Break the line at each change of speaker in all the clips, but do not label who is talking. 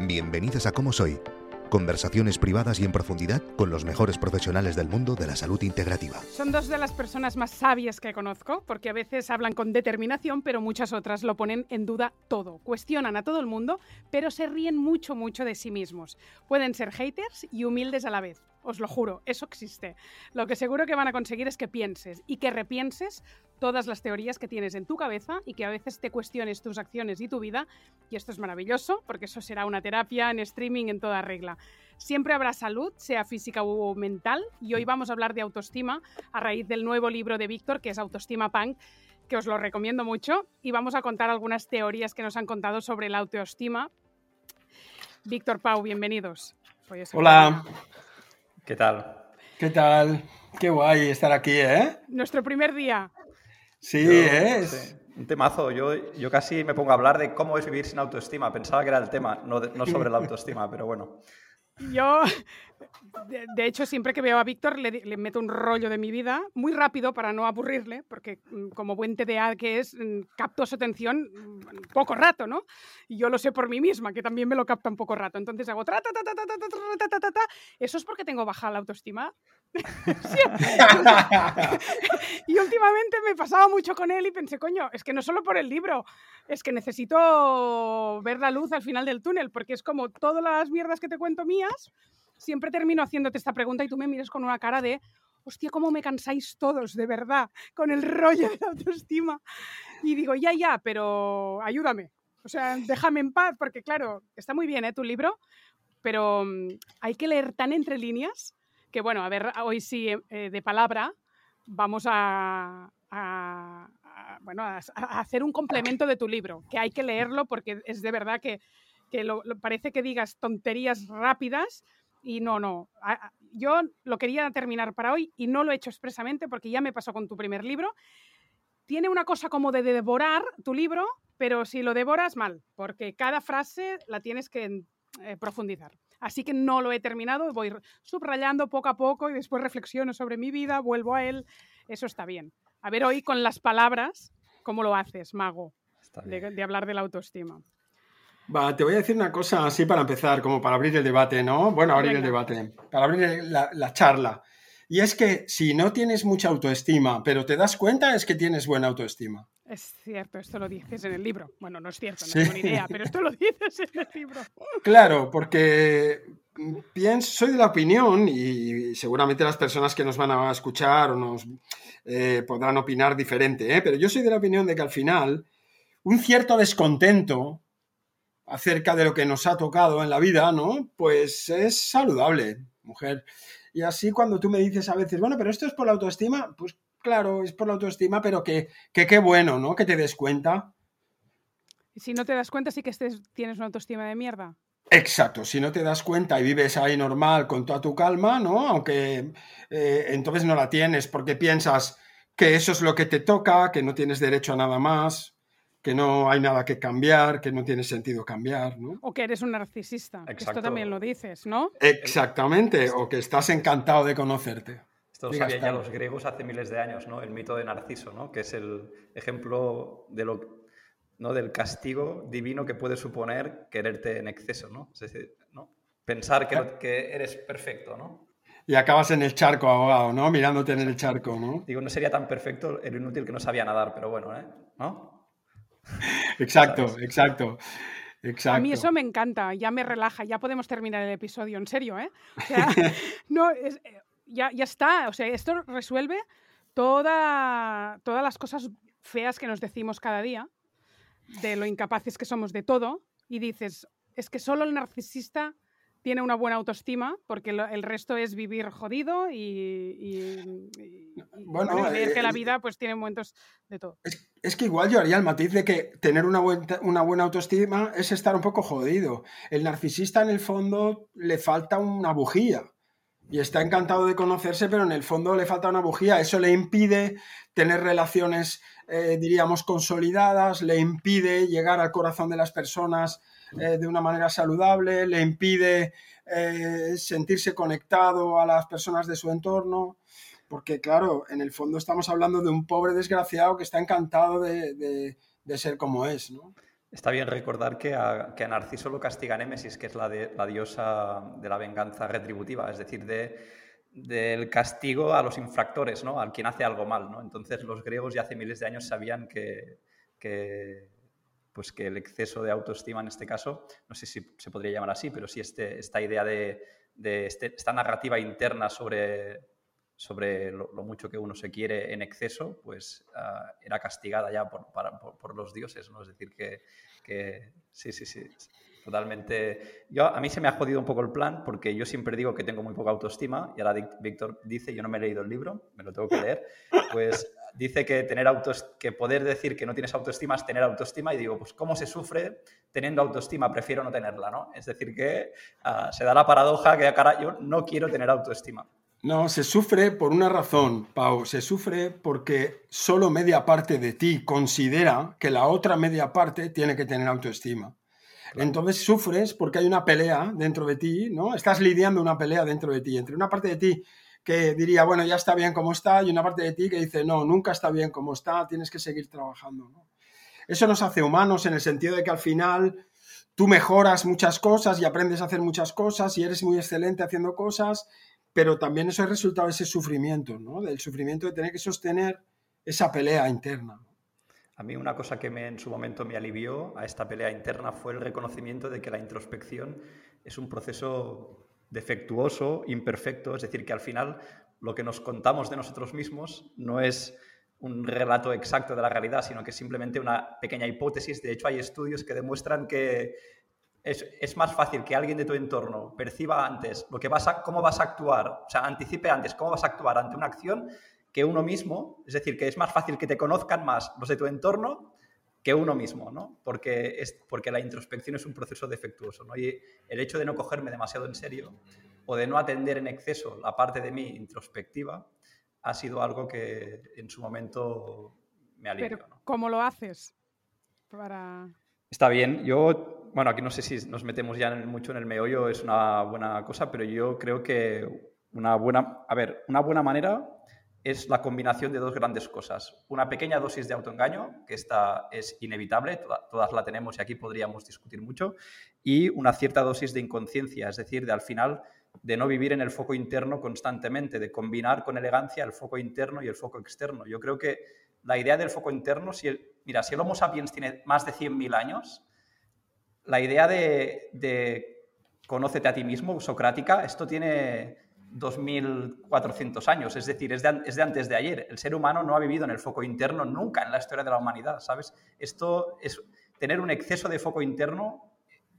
Bienvenidos a Cómo Soy, conversaciones privadas y en profundidad con los mejores profesionales del mundo de la salud integrativa.
Son dos de las personas más sabias que conozco, porque a veces hablan con determinación, pero muchas otras lo ponen en duda todo. Cuestionan a todo el mundo, pero se ríen mucho, mucho de sí mismos. Pueden ser haters y humildes a la vez. Os lo juro, eso existe. Lo que seguro que van a conseguir es que pienses y que repienses todas las teorías que tienes en tu cabeza y que a veces te cuestiones tus acciones y tu vida. Y esto es maravilloso porque eso será una terapia en streaming en toda regla. Siempre habrá salud, sea física o mental, y hoy vamos a hablar de autoestima a raíz del nuevo libro de Víctor, que es Autoestima Punk, que os lo recomiendo mucho, y vamos a contar algunas teorías que nos han contado sobre la autoestima. Víctor Pau, bienvenidos.
Hola.
¿Qué tal?
¿Qué tal? Qué guay estar aquí, ¿eh?
Nuestro primer día.
Sí, es.
Un temazo. Yo, yo casi me pongo a hablar de cómo es vivir sin autoestima. Pensaba que era el tema, no, no sobre la autoestima, pero bueno.
Yo, de, hecho, siempre que veo a Víctor le, meto un rollo de mi vida, muy rápido para no aburrirle, porque mm, como buen TDA que es, mm, capto su atención mm, poco rato, ¿no? Y yo lo sé por mí misma, que también me lo capta un poco rato. Entonces hago Eso es porque tengo baja la autoestima. Y últimamente me pasaba mucho con él y pensé, coño, es que no solo por el libro, es que necesito ver la luz al final del túnel, porque es como todas las mierdas que te cuento mías, siempre termino haciéndote esta pregunta y tú me miras con una cara de, hostia, cómo me cansáis todos, de verdad, con el rollo de la autoestima. Y digo, ya, ya, pero ayúdame. O sea, déjame en paz, porque claro, está muy bien ¿eh? tu libro, pero mm, hay que leer tan entre líneas que bueno, a ver, hoy sí, eh, de palabra, vamos a, bueno, a, hacer un complemento de tu libro, que hay que leerlo porque es de verdad que, parece que digas tonterías rápidas y no, no. Yo lo quería terminar para hoy y no lo he hecho expresamente porque ya me pasó con tu primer libro. Tiene una cosa como de devorar tu libro, pero si lo devoras mal, porque cada frase la tienes que eh, profundizar. Así que no lo he terminado, voy subrayando poco a poco y después reflexiono sobre mi vida, vuelvo a él. Eso está bien. A ver hoy con las palabras, ¿cómo lo haces, mago? De, hablar de la autoestima.
Va, te voy a decir una cosa así para empezar, como para abrir el debate, ¿no? Bueno, abrir el debate, para abrir la, charla. Y es que si no tienes mucha autoestima, pero te das cuenta, es que tienes buena autoestima.
Es cierto, esto lo dices en el libro. Bueno, no es cierto, no tengo ni idea, pero esto lo dices en el libro.
Claro, porque pienso, soy de la opinión y seguramente las personas que nos van a escuchar o nos eh, podrán opinar diferente, ¿eh? pero yo soy de la opinión de que al final un cierto descontento acerca de lo que nos ha tocado en la vida, ¿no? Pues es saludable, mujer. Y así cuando tú me dices a veces, bueno, pero esto es por la autoestima, pues claro, es por la autoestima, pero que qué bueno, ¿no? Que te des cuenta.
Y si no te das cuenta, sí que tienes una autoestima de mierda.
Exacto, si no te das cuenta y vives ahí normal con toda tu calma, ¿no? Aunque eh, entonces no la tienes porque piensas que eso es lo que te toca, que no tienes derecho a nada más, que no hay nada que cambiar, que no tiene sentido cambiar, ¿no?
O que eres un narcisista, esto también lo dices, ¿no?
Exactamente, o que estás encantado de conocerte.
Esto lo sabían ya los griegos hace miles de años, ¿no? El mito de Narciso, ¿no? Que es el ejemplo de lo, ¿no? del castigo divino que puede suponer quererte en exceso, ¿no? Es decir, ¿no? Pensar que, que eres perfecto, ¿no?
Y acabas en el charco ahogado, ¿no? Mirándote en el charco, ¿no?
Digo, no sería tan perfecto el inútil que no sabía nadar, pero bueno, ¿eh? ¿No?
Exacto, exacto. Exacto.
A mí eso me encanta, ya me relaja, ya podemos terminar el episodio, en serio, ¿eh? O sea, no, es, ya, ya está. O sea, esto resuelve toda, todas las cosas feas que nos decimos cada día, de lo incapaces que somos de todo, y dices, es que solo el narcisista tiene una buena autoestima, porque el resto es vivir jodido y, bueno, que la eh, vida pues tiene momentos de todo.
Es, que igual yo haría el matiz de que tener una, una buena autoestima es estar un poco jodido. El narcisista en el fondo le falta una bujía y está encantado de conocerse, pero en el fondo le falta una bujía. Eso le impide tener relaciones, eh, diríamos, consolidadas, le impide llegar al corazón de las personas eh, de una manera saludable, le impide eh, sentirse conectado a las personas de su entorno, porque claro, en el fondo estamos hablando de un pobre desgraciado que está encantado de, ser como es, ¿no?
Está bien recordar que a, que a, Narciso lo castiga Némesis, que es la, de, la diosa de la venganza retributiva, es decir, de, del castigo a los infractores, ¿no? al quien hace algo mal. ¿no? Entonces los griegos ya hace miles de años sabían que, que pues que el exceso de autoestima en este caso, no sé si se podría llamar así, pero sí este, esta idea de, este, esta narrativa interna sobre, sobre lo, mucho que uno se quiere en exceso, pues ah, era castigada ya por, los dioses, ¿no? Es decir, que, que sí, sí, sí, totalmente. Yo, a mí se me ha jodido un poco el plan porque yo siempre digo que tengo muy poca autoestima y ahora Víctor dice, yo no me he leído el libro, me lo tengo que leer, pues dice que, tener que poder decir que no tienes autoestima es tener autoestima y digo, pues ¿cómo se sufre teniendo autoestima? Prefiero no tenerla, ¿no? Es decir, que ah, se da la paradoja que cara, yo no quiero tener autoestima.
No, se sufre por una razón, Pau. Se sufre porque solo media parte de ti considera que la otra media parte tiene que tener autoestima. Entonces sufres porque hay una pelea dentro de ti, ¿no? Estás lidiando una pelea dentro de ti entre una parte de ti que diría, bueno, ya está bien como está, y una parte de ti que dice, no, nunca está bien como está, tienes que seguir trabajando. Eso nos hace humanos en el sentido de que al final tú mejoras muchas cosas y aprendes a hacer muchas cosas y eres muy excelente haciendo cosas, pero también eso es resultado de ese sufrimiento, ¿no? del sufrimiento de tener que sostener esa pelea interna.
A mí una cosa que me, en su momento me alivió a esta pelea interna fue el reconocimiento de que la introspección es un proceso defectuoso, imperfecto, es decir, que al final lo que nos contamos de nosotros mismos no es un relato exacto de la realidad, sino que es simplemente una pequeña hipótesis. De hecho, hay estudios que demuestran que es, más fácil que alguien de tu entorno perciba antes lo que vas a, cómo vas a actuar, o sea, anticipe antes cómo vas a actuar ante una acción que uno mismo. Es decir, que es más fácil que te conozcan más los de tu entorno que uno mismo, ¿no? Porque, es, porque la introspección es un proceso defectuoso, ¿no? Y el hecho de no cogerme demasiado en serio o de no atender en exceso la parte de mí introspectiva ha sido algo que en su momento me alivió.
Pero, ¿cómo lo haces? Para...
Está bien, yo, bueno, aquí no sé si nos metemos ya mucho en el meollo, es una buena cosa, pero yo creo que una buena, a ver, una buena manera es la combinación de dos grandes cosas. Una pequeña dosis de autoengaño, que esta es inevitable, todas la tenemos y aquí podríamos discutir mucho, y una cierta dosis de inconsciencia, es decir, de al final de no vivir en el foco interno constantemente, de combinar con elegancia el foco interno y el foco externo. Yo creo que la idea del foco interno, si el, mira, si el Homo sapiens tiene más de 100.000 años, la idea de, conócete a ti mismo, socrática, esto tiene 2.400 años, es decir, es de, antes de ayer. El ser humano no ha vivido en el foco interno nunca en la historia de la humanidad, ¿sabes? Esto es, tener un exceso de foco interno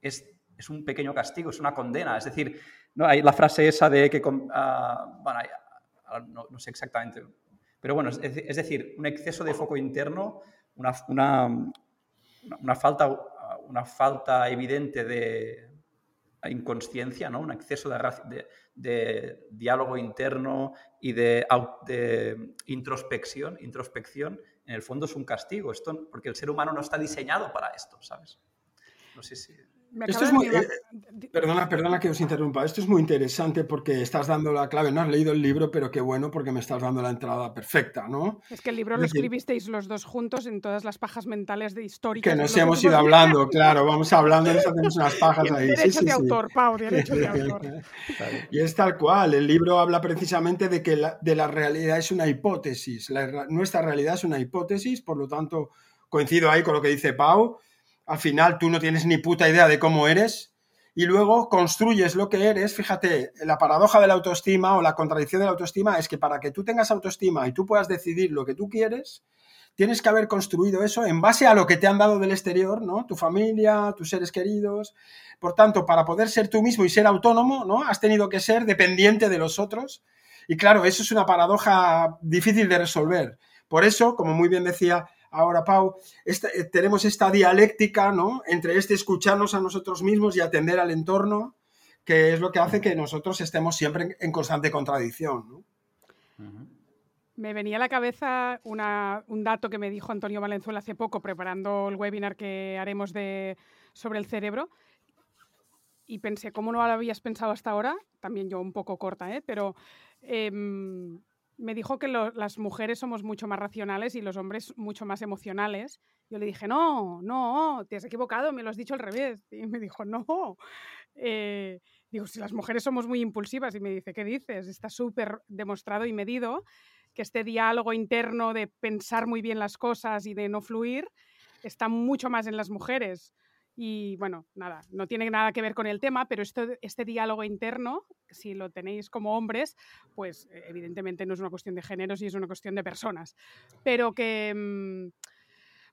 es, un pequeño castigo, es una condena. Es decir, no hay la frase esa de que, ah, bueno, no, sé exactamente, pero bueno, es, decir, un exceso de foco interno, una, una, falta, una falta evidente de, inconsciencia, ¿no? un exceso de, diálogo interno y de, introspección. Introspección, en el fondo, es un castigo, esto, porque el ser humano no está diseñado para esto, ¿sabes? No sé si...
Esto es muy, eh, perdona, perdona que os interrumpa. Esto es muy interesante porque estás dando la clave. No has leído el libro, pero qué bueno porque me estás dando la entrada perfecta, ¿no?
Es que el libro lo escribisteis los dos juntos en todas las pajas mentales de histórica.
Que nos hemos ido hablando, claro. Vamos hablando y nos hacemos unas pajas ahí.
Derecho de autor, Pau, derecho de autor.
y es tal cual. El libro habla precisamente de que la, de la realidad es una hipótesis. nuestra realidad es una hipótesis, por lo tanto, coincido ahí con lo que dice Pau al final tú no tienes ni puta idea de cómo eres y luego construyes lo que eres. Fíjate, la paradoja de la autoestima o la contradicción de la autoestima es que para que tú tengas autoestima y tú puedas decidir lo que tú quieres, tienes que haber construido eso en base a lo que te han dado del exterior, ¿no? Tu familia, tus seres queridos. Por tanto, para poder ser tú mismo y ser autónomo, ¿no? Has tenido que ser dependiente de los otros. Y claro, eso es una paradoja difícil de resolver. Por eso, como muy bien decía ahora Pau, eh, tenemos esta dialéctica, ¿no? Entre este escucharnos a nosotros mismos y atender al entorno, que es lo que hace que nosotros estemos siempre en, constante contradicción.
Me venía a la cabeza un dato que me dijo Antonio Valenzuela hace poco, preparando el webinar que haremos de, sobre el cerebro. Y pensé, ¿cómo no lo habías pensado hasta ahora? También yo un poco corta, ¿eh? Pero em, me dijo que las mujeres somos mucho más racionales y los hombres mucho más emocionales. Yo le dije, no, no, te has equivocado, me lo has dicho al revés. Y me dijo, no. Eh, digo, si las mujeres somos muy impulsivas. Y me dice, ¿qué dices? Está súper demostrado y medido que este diálogo interno de pensar muy bien las cosas y de no fluir está mucho más en las mujeres. Y bueno, nada, no tiene nada que ver con el tema, pero esto, este diálogo interno, si lo tenéis como hombres, pues eh, evidentemente no es una cuestión de géneros y es una cuestión de personas. Pero que mm,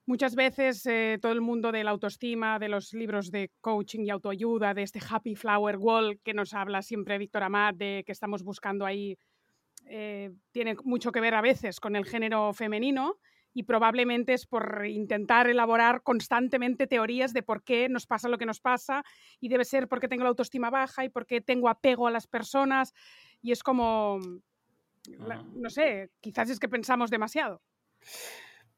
muchas veces eh, todo el mundo de la autoestima, de los libros de coaching y autoayuda, de este Happy Flower Wall que nos habla siempre Víctor Amat, que estamos buscando ahí eh, tiene mucho que ver a veces con el género femenino y probablemente es por intentar elaborar constantemente teorías de por qué nos pasa lo que nos pasa y debe ser porque tengo la autoestima baja y porque tengo apego a las personas y es como, no sé, quizás es que pensamos demasiado.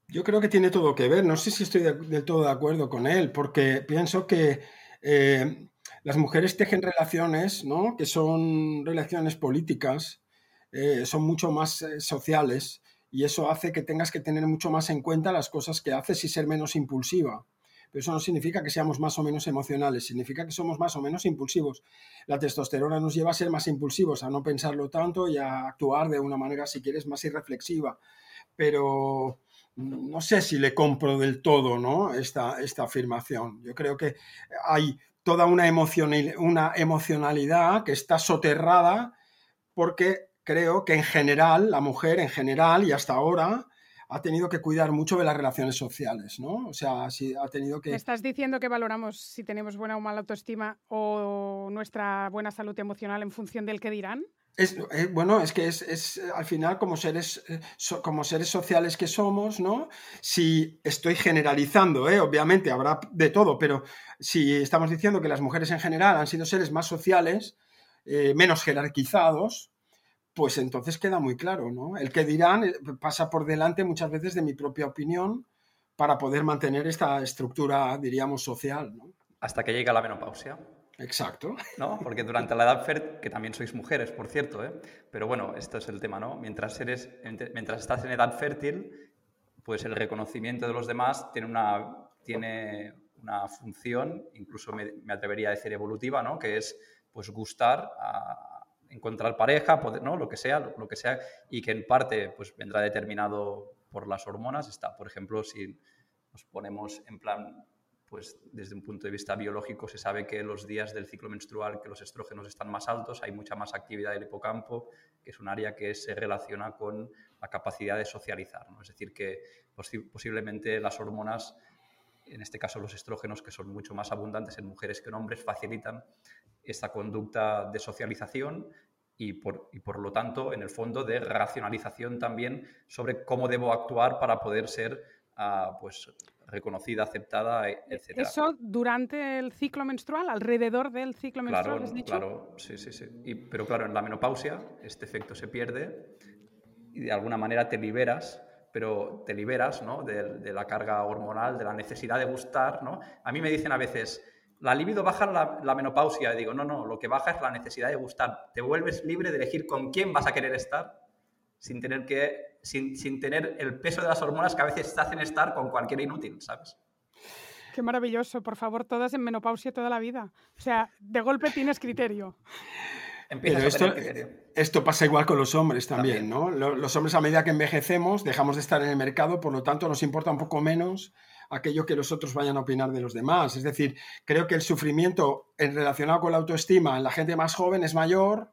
Yo creo que tiene todo que ver, no sé si estoy del todo de acuerdo con él, porque pienso que eh, las mujeres tejen relaciones, ¿no? que son relaciones políticas, eh, son mucho más eh, sociales y eso hace que tengas que tener mucho más en cuenta las cosas que haces y ser menos impulsiva. Pero eso no significa que seamos más o menos emocionales, significa que somos más o menos impulsivos. La testosterona nos lleva a ser más impulsivos, a no pensarlo tanto y a actuar de una manera, si quieres, más irreflexiva. Pero no sé si le compro del todo ¿no? esta, esta afirmación. Yo creo que hay toda una, una emocionalidad que está soterrada porque creo que en general, la mujer en general y hasta ahora ha tenido que cuidar mucho de las relaciones sociales, ¿no? O sea, si ha tenido que...
estás diciendo que valoramos si tenemos buena o mala autoestima o nuestra buena salud emocional en función del que dirán?
Es, eh, bueno, es que es, al final como seres, eh, como seres sociales que somos, ¿no? Si estoy generalizando, ¿eh? obviamente habrá de todo, pero si estamos diciendo que las mujeres en general han sido seres más sociales, menos jerarquizados, pues entonces queda muy claro, ¿no? El que dirán eh, pasa por delante muchas veces de mi propia opinión para poder mantener esta estructura, diríamos, social, ¿no?
Hasta que llega la menopausia.
Exacto.
¿No? Porque durante la edad fértil, que también sois mujeres, por cierto, ¿eh? pero bueno, esto es el tema, ¿no? Mientras, eres, mientras estás en edad fértil, pues el reconocimiento de los demás tiene una, tiene una función, incluso me, me atrevería a decir evolutiva, ¿no? Que es pues gustar a, encontrar pareja, ¿no? lo que sea, lo, que sea, y que en parte pues, vendrá determinado por las hormonas. Está, por ejemplo, si nos ponemos en plan, pues desde un punto de vista biológico se sabe que los días del ciclo menstrual que los estrógenos están más altos, hay mucha más actividad del hipocampo, que es un área que se relaciona con la capacidad de socializar. ¿no? Es decir, que posiblemente las hormonas en este caso los estrógenos, que son mucho más abundantes en mujeres que en hombres, facilitan esta conducta de socialización y por, y por, lo tanto, en el fondo, de racionalización también sobre cómo debo actuar para poder ser uh, pues, reconocida, aceptada, e, etc.
¿Eso durante el ciclo menstrual, alrededor del ciclo menstrual,
claro, Claro, sí, sí, sí. Y, pero claro, en la menopausia este efecto se pierde y de alguna manera te liberas pero te liberas ¿no? de, la carga hormonal, de la necesidad de gustar. ¿no? A mí me dicen a veces, la libido baja la, la, menopausia. Y digo, no, no, lo que baja es la necesidad de gustar. Te vuelves libre de elegir con quién vas a querer estar sin tener, que, sin, sin tener el peso de las hormonas que a veces te hacen estar con cualquier inútil, ¿sabes?
Qué maravilloso, por favor, todas en menopausia toda la vida. O sea, de golpe tienes criterio.
Pero esto, esto pasa igual con los hombres también, ¿no? Los hombres a medida que envejecemos dejamos de estar en el mercado, por lo tanto nos importa un poco menos aquello que los otros vayan a opinar de los demás. Es decir, creo que el sufrimiento en relacionado con la autoestima en la gente más joven es mayor,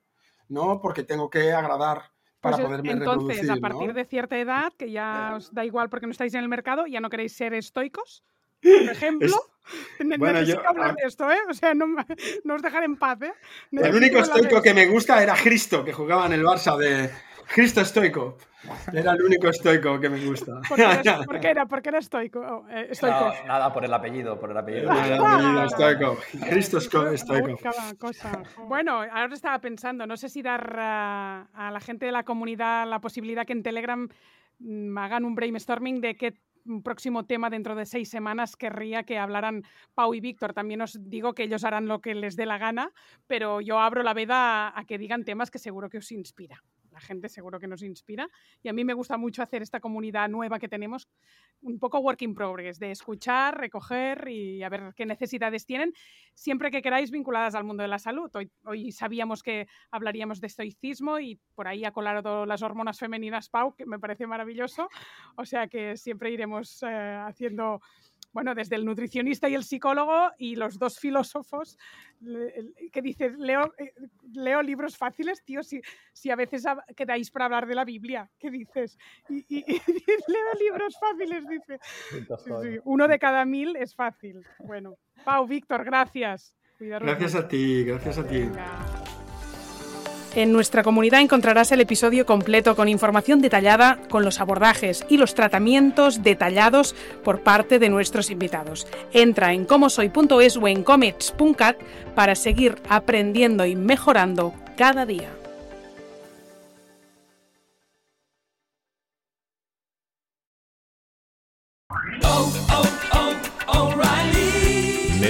¿no? Porque tengo que agradar para
Pues,
poderme
entonces,
reproducir,
a partir
¿no?
de cierta edad, que ya os da igual porque no estáis en el mercado, ya no queréis ser estoicos, por ejemplo. Ne-
bueno,
necesito
yo-
hablar
a-
de esto, ¿eh? O sea, no, os dejaré en paz, ¿eh?
El único estoico que me gusta era Cristo, que jugaba en el Barça de Cristo estoico. Era el único estoico que me gusta.
¿Por qué era, por qué era, por qué era estoico? Oh, eh, estoico.
Nada, nada, por el apellido, por el apellido.
Era el apellido estoico. Cristo estoico.
cada cosa. Bueno, ahora estaba pensando, no sé si dar a, a la gente de la comunidad la posibilidad que en Telegram mm, hagan un brainstorming de qué próximo tema dentro de seis semanas querría que hablaran Pau y Víctor. También os digo que ellos harán lo que les dé la gana, pero yo abro la veda a, a que digan temas que seguro que os inspira. La gente seguro que nos inspira. Y a mí me gusta mucho hacer esta comunidad nueva que tenemos, un poco work in progress, de escuchar, recoger y a ver qué necesidades tienen, siempre que queráis vinculadas al mundo de la salud. Hoy, sabíamos que hablaríamos de estoicismo y por ahí ha colado las hormonas femeninas Pau, que me parece maravilloso. O sea que siempre iremos eh, haciendo, bueno, desde el nutricionista y el psicólogo y los dos filósofos que dices, leo, eh, leo libros fáciles, tío, si, si a veces quedáis para hablar de la Biblia, ¿qué dices? Y, y- y leo libros fáciles, dice. Sí, sí, Uno de cada mil es fácil. Bueno, Pau, Víctor, gracias. Cuidaros
Gracias a ti, gracias a ti.
En nuestra comunidad encontrarás el episodio completo con información detallada, con los abordajes y los tratamientos detallados por parte de nuestros invitados. Entra en comosoy.es o en comets.cat para seguir aprendiendo y mejorando cada día.